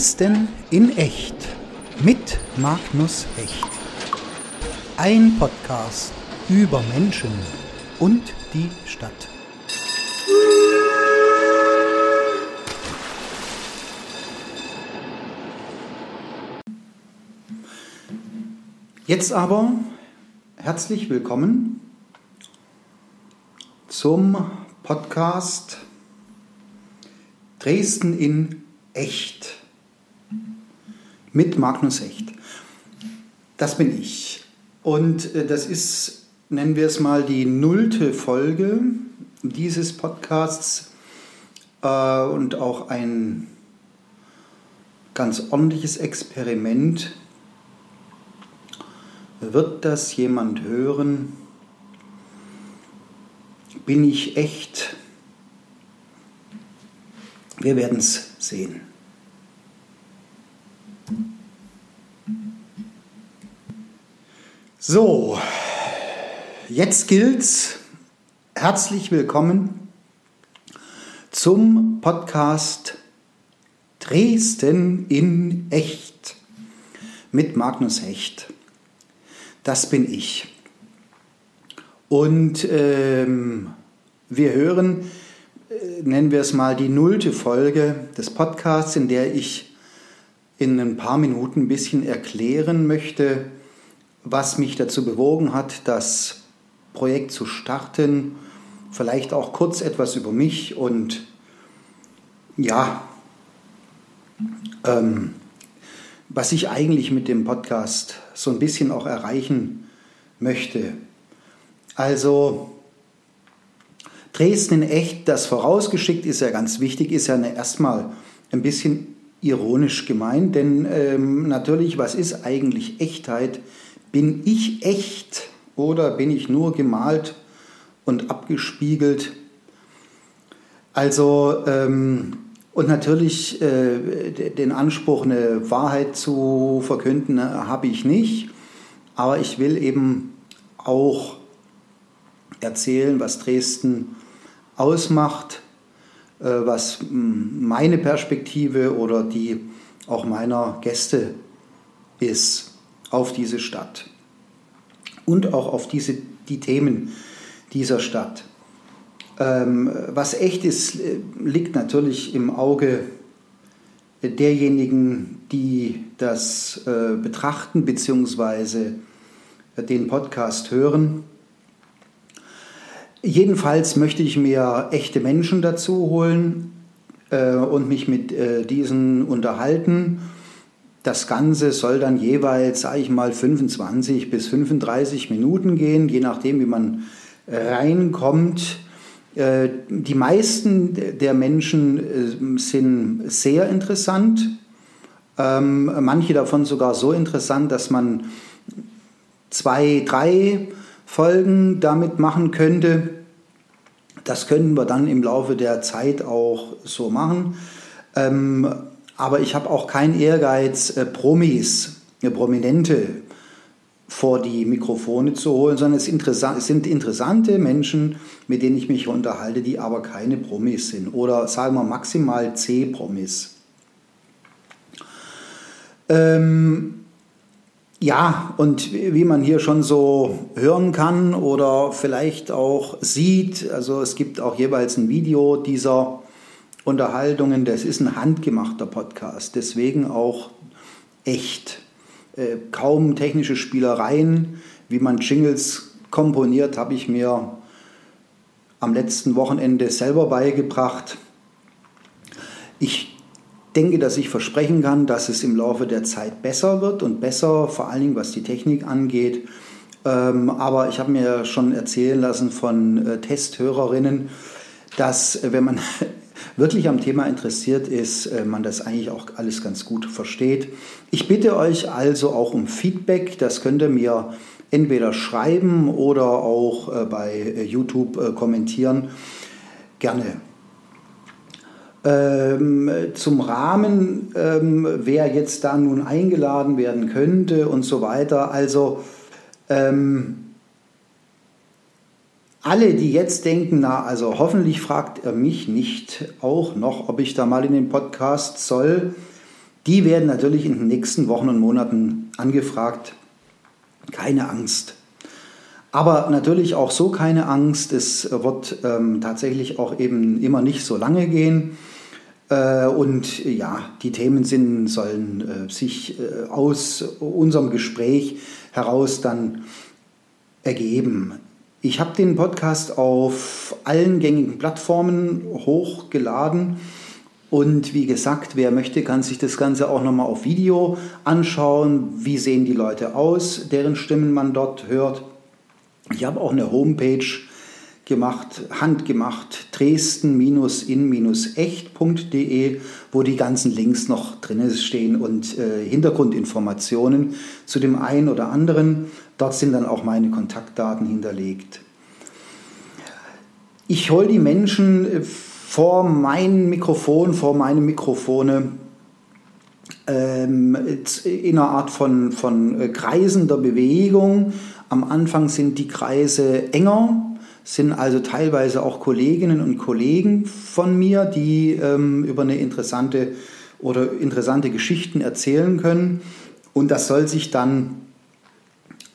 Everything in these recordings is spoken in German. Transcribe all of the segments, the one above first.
Dresden in echt mit Magnus Hecht. Ein Podcast über Menschen und die Stadt. Jetzt aber herzlich willkommen zum Podcast Dresden in echt mit Magnus Hecht. Das bin ich. Und äh, das ist, nennen wir es mal, die nullte Folge dieses Podcasts äh, und auch ein ganz ordentliches Experiment. Wird das jemand hören? Bin ich echt? Wir werden es sehen. So, jetzt gilt's. Herzlich willkommen zum Podcast Dresden in echt mit Magnus Hecht. Das bin ich. Und ähm, wir hören, äh, nennen wir es mal, die nullte Folge des Podcasts, in der ich in ein paar Minuten ein bisschen erklären möchte, was mich dazu bewogen hat, das Projekt zu starten. Vielleicht auch kurz etwas über mich und ja, ähm, was ich eigentlich mit dem Podcast so ein bisschen auch erreichen möchte. Also Dresden in echt, das vorausgeschickt ist ja ganz wichtig, ist ja erstmal ein bisschen ironisch gemeint, denn ähm, natürlich, was ist eigentlich Echtheit? Bin ich echt oder bin ich nur gemalt und abgespiegelt? Also, ähm, und natürlich äh, den Anspruch, eine Wahrheit zu verkünden, äh, habe ich nicht. Aber ich will eben auch erzählen, was Dresden ausmacht, äh, was meine Perspektive oder die auch meiner Gäste ist auf diese Stadt und auch auf diese, die Themen dieser Stadt. Ähm, was echt ist, äh, liegt natürlich im Auge derjenigen, die das äh, betrachten bzw. den Podcast hören. Jedenfalls möchte ich mir echte Menschen dazu holen äh, und mich mit äh, diesen unterhalten das Ganze soll dann jeweils, sage ich mal, 25 bis 35 Minuten gehen, je nachdem, wie man reinkommt. Äh, die meisten der Menschen äh, sind sehr interessant, ähm, manche davon sogar so interessant, dass man zwei, drei Folgen damit machen könnte. Das könnten wir dann im Laufe der Zeit auch so machen. Ähm, aber ich habe auch keinen Ehrgeiz, äh, Promis, äh, Prominente vor die Mikrofone zu holen, sondern es, es, sind interessante Menschen, mit denen ich mich unterhalte, die aber keine Promis sind oder sagen wir maximal C-Promis. Ähm, ja, und wie man hier schon so hören kann oder vielleicht auch sieht, also es gibt auch jeweils ein Video dieser Unterhaltungen, das ist ein handgemachter Podcast, deswegen auch echt. Äh, kaum technische Spielereien, wie man Jingles komponiert, habe ich mir am letzten Wochenende selber beigebracht. Ich denke, dass ich versprechen kann, dass es im Laufe der Zeit besser wird und besser, vor allen Dingen was die Technik angeht. Ähm, aber ich habe mir schon erzählen lassen von äh, Testhörerinnen, dass äh, wenn man wirklich am Thema interessiert ist, äh, man das eigentlich auch alles ganz gut versteht. Ich bitte euch also auch um Feedback. Das könnt ihr mir entweder schreiben oder auch äh, bei äh, YouTube kommentieren. Gerne. Ähm, zum Rahmen, ähm, wer jetzt da nun eingeladen werden könnte und so weiter. Also ähm, alle, die jetzt denken, na, also hoffentlich fragt er mich nicht auch noch, ob ich da mal in den Podcast soll. die werden natürlich in den nächsten Wochen und Monaten angefragt. Keine Angst. Aber natürlich auch so keine Angst. Es wird ähm, tatsächlich auch eben immer nicht so lange gehen. Äh, und ja, die Themen sind, sollen äh, sich äh, aus unserem Gespräch heraus dann ergeben. Ich habe den Podcast auf allen gängigen Plattformen hochgeladen. Und wie gesagt, wer möchte, kann sich das Ganze auch nochmal auf Video anschauen. Wie sehen die Leute aus, deren Stimmen man dort hört. Ich habe auch eine Homepage gemacht, handgemacht, dresden-in-echt.de, wo die ganzen Links noch drin stehen und äh, Hintergrundinformationen zu dem einen oder anderen. Dort sind dann auch meine Kontaktdaten hinterlegt. Ich hole die Menschen äh, vor mein Mikrofon, vor meine Mikrofone ähm, in einer Art von, von äh, kreisender Bewegung. Am Anfang sind die Kreise enger, sind also teilweise auch Kolleginnen und Kollegen von mir, die ähm, über eine interessante oder interessante Geschichten erzählen können. Und das soll sich dann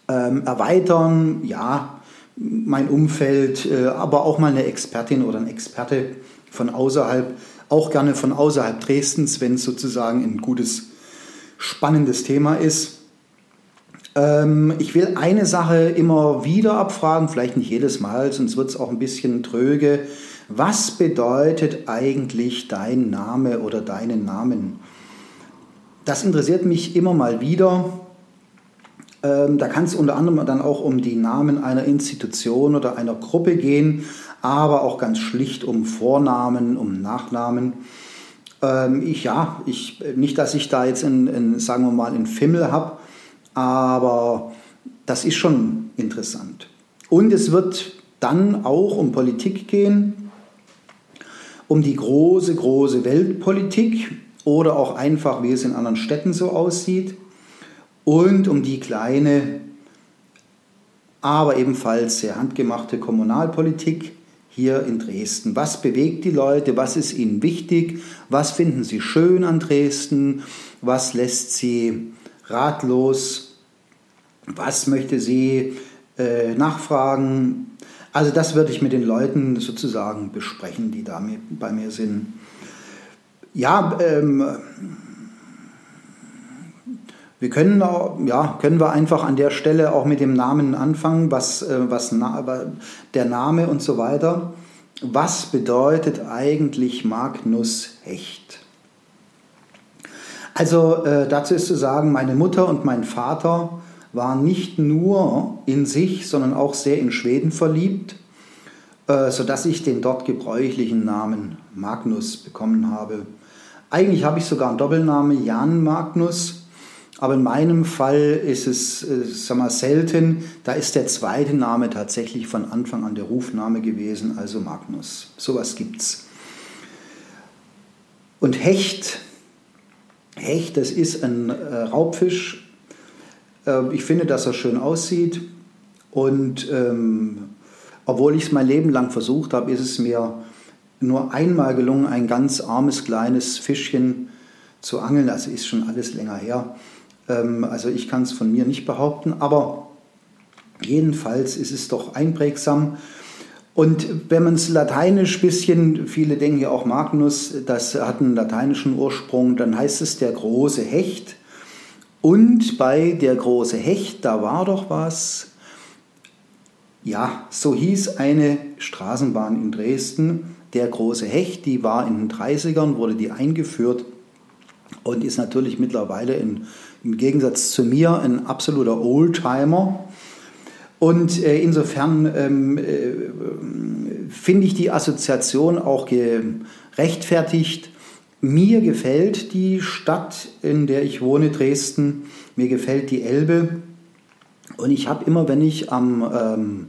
ähm, erweitern, ja, mein Umfeld, äh, aber auch mal eine Expertin oder ein Experte von außerhalb, auch gerne von außerhalb Dresdens, wenn es sozusagen ein gutes, spannendes Thema ist. Ähm, ich will eine Sache immer wieder abfragen, vielleicht nicht jedes Mal, sonst wird es auch ein bisschen tröge. Was bedeutet eigentlich dein Name oder deinen Namen? Das interessiert mich immer mal wieder. Ähm, da kann es unter anderem dann auch um die Namen einer Institution oder einer Gruppe gehen, aber auch ganz schlicht um Vornamen, um Nachnamen. Ähm, ich ja, ich, nicht, dass ich da jetzt in, in sagen wir mal, einen Fimmel habe, aber das ist schon interessant. Und es wird dann auch um Politik gehen, um die große, große Weltpolitik oder auch einfach, wie es in anderen Städten so aussieht und um die kleine, aber ebenfalls sehr handgemachte Kommunalpolitik hier in Dresden. Was bewegt die Leute? Was ist ihnen wichtig? Was finden sie schön an Dresden? Was lässt sie ratlos? Was möchte sie äh, nachfragen? Also das würde ich mit den Leuten sozusagen besprechen, die da bei mir sind. Ja, ähm, wir können, ja, können wir einfach an der Stelle auch mit dem Namen anfangen, was, äh, was der Name und so weiter. Was bedeutet eigentlich Magnus Hecht? Also äh, dazu ist zu sagen, meine Mutter und mein Vater waren nicht nur in sich, sondern auch sehr in Schweden verliebt, äh, sodass ich den dort gebräuchlichen Namen Magnus bekommen habe. Eigentlich habe ich sogar einen Doppelnamen Jan Magnus, aber in meinem Fall ist es äh, sag mal, selten. Da ist der zweite Name tatsächlich von Anfang an der Rufname gewesen, also Magnus. Sowas gibt's. Und Hecht Hecht, das ist ein äh, Raubfisch. Äh, ich finde, dass er schön aussieht. Und ähm, obwohl ich es mein Leben lang versucht habe, ist es mir nur einmal gelungen, ein ganz armes kleines Fischchen zu angeln. Also ist schon alles länger her. Ähm, also ich kann es von mir nicht behaupten, aber jedenfalls ist es doch einprägsam. Und wenn man es lateinisch bisschen, viele denken ja auch Magnus, das hat einen lateinischen Ursprung, dann heißt es der große Hecht. Und bei der große Hecht, da war doch was. Ja, so hieß eine Straßenbahn in Dresden, der große Hecht, die war in den 30ern, wurde die eingeführt und ist natürlich mittlerweile in, im Gegensatz zu mir ein absoluter Oldtimer. Und äh, insofern ähm, äh, finde ich die Assoziation auch gerechtfertigt. Mir gefällt die Stadt, in der ich wohne, Dresden. Mir gefällt die Elbe. Und ich habe immer, wenn ich am, ähm,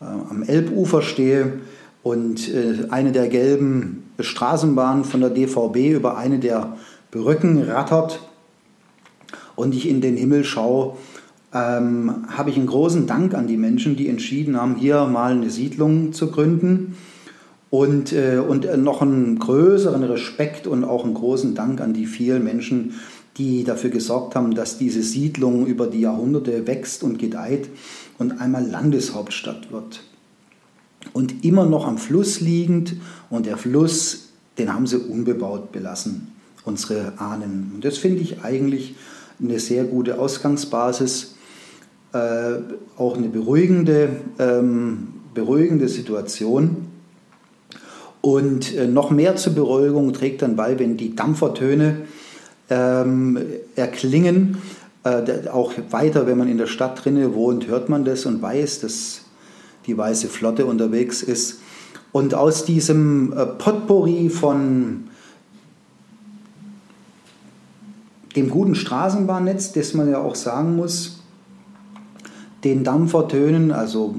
äh, am Elbufer stehe und äh, eine der gelben Straßenbahnen von der DVB über eine der Brücken rattert und ich in den Himmel schaue, ähm, habe ich einen großen Dank an die Menschen, die entschieden haben, hier mal eine Siedlung zu gründen. Und, äh, und noch einen größeren Respekt und auch einen großen Dank an die vielen Menschen, die dafür gesorgt haben, dass diese Siedlung über die Jahrhunderte wächst und gedeiht und einmal Landeshauptstadt wird. Und immer noch am Fluss liegend und der Fluss, den haben sie unbebaut belassen, unsere Ahnen. Und das finde ich eigentlich eine sehr gute Ausgangsbasis, auch eine beruhigende, ähm, beruhigende Situation. Und äh, noch mehr zur Beruhigung trägt dann bei, wenn die Dampfertöne ähm, erklingen. Äh, auch weiter, wenn man in der Stadt drinne wohnt, hört man das und weiß, dass die weiße Flotte unterwegs ist. Und aus diesem äh, Potpourri von dem guten Straßenbahnnetz, das man ja auch sagen muss, den Dampfertönen, also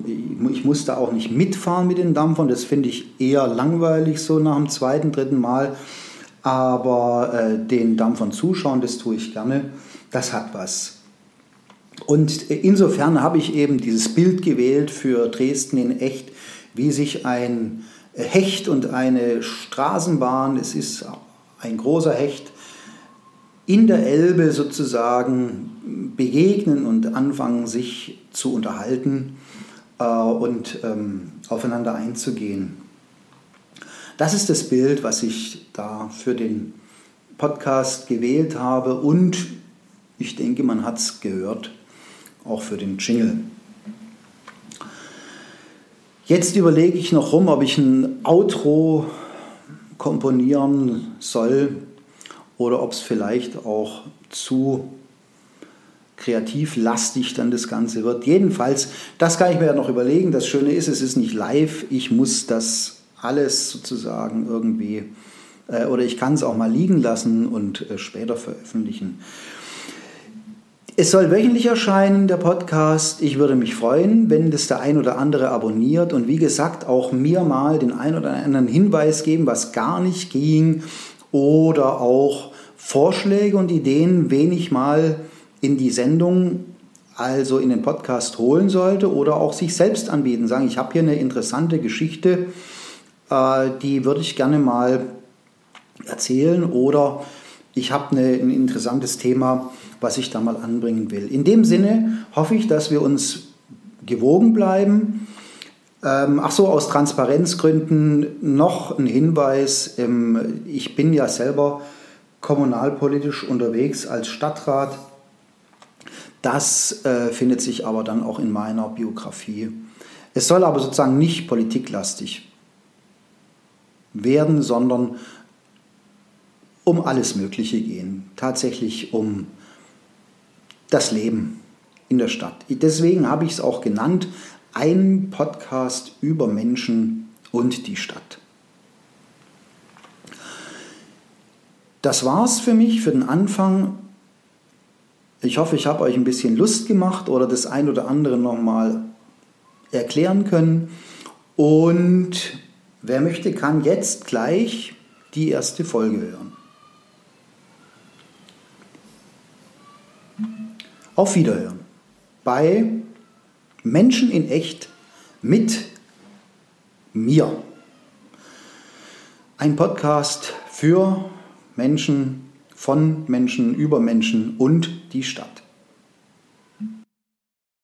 ich musste auch nicht mitfahren mit den Dampfern, das finde ich eher langweilig so nach dem zweiten, dritten Mal, aber äh, den Dampfern zuschauen, das tue ich gerne, das hat was. Und insofern habe ich eben dieses Bild gewählt für Dresden in echt, wie sich ein Hecht und eine Straßenbahn, es ist ein großer Hecht, in der Elbe sozusagen begegnen und anfangen sich zu unterhalten äh, und ähm, aufeinander einzugehen. Das ist das Bild, was ich da für den Podcast gewählt habe und ich denke, man hat es gehört, auch für den Jingle. Jetzt überlege ich noch rum, ob ich ein Outro komponieren soll oder ob es vielleicht auch zu kreativlastig dann das Ganze wird. Jedenfalls, das kann ich mir ja noch überlegen. Das Schöne ist, es ist nicht live. Ich muss das alles sozusagen irgendwie, äh, oder ich kann es auch mal liegen lassen und äh, später veröffentlichen. Es soll wöchentlich erscheinen, der Podcast. Ich würde mich freuen, wenn das der ein oder andere abonniert und wie gesagt auch mir mal den ein oder anderen Hinweis geben, was gar nicht ging oder auch Vorschläge und Ideen, wen ich mal in die Sendung, also in den Podcast holen sollte oder auch sich selbst anbieten. Sagen, ich habe hier eine interessante Geschichte, äh, die würde ich gerne mal erzählen oder ich habe ein interessantes Thema, was ich da mal anbringen will. In dem Sinne hoffe ich, dass wir uns gewogen bleiben. Ähm, ach so, aus Transparenzgründen noch ein Hinweis. Ähm, ich bin ja selber kommunalpolitisch unterwegs als Stadtrat das äh, findet sich aber dann auch in meiner Biografie. Es soll aber sozusagen nicht politiklastig werden, sondern um alles Mögliche gehen. Tatsächlich um das Leben in der Stadt. Deswegen habe ich es auch genannt, ein Podcast über Menschen und die Stadt. Das war es für mich für den Anfang. Ich hoffe, ich habe euch ein bisschen Lust gemacht oder das ein oder andere nochmal erklären können. Und wer möchte, kann jetzt gleich die erste Folge hören. Auf Wiederhören bei Menschen in echt mit mir. Ein Podcast für Menschen von Menschen über Menschen und die Stadt.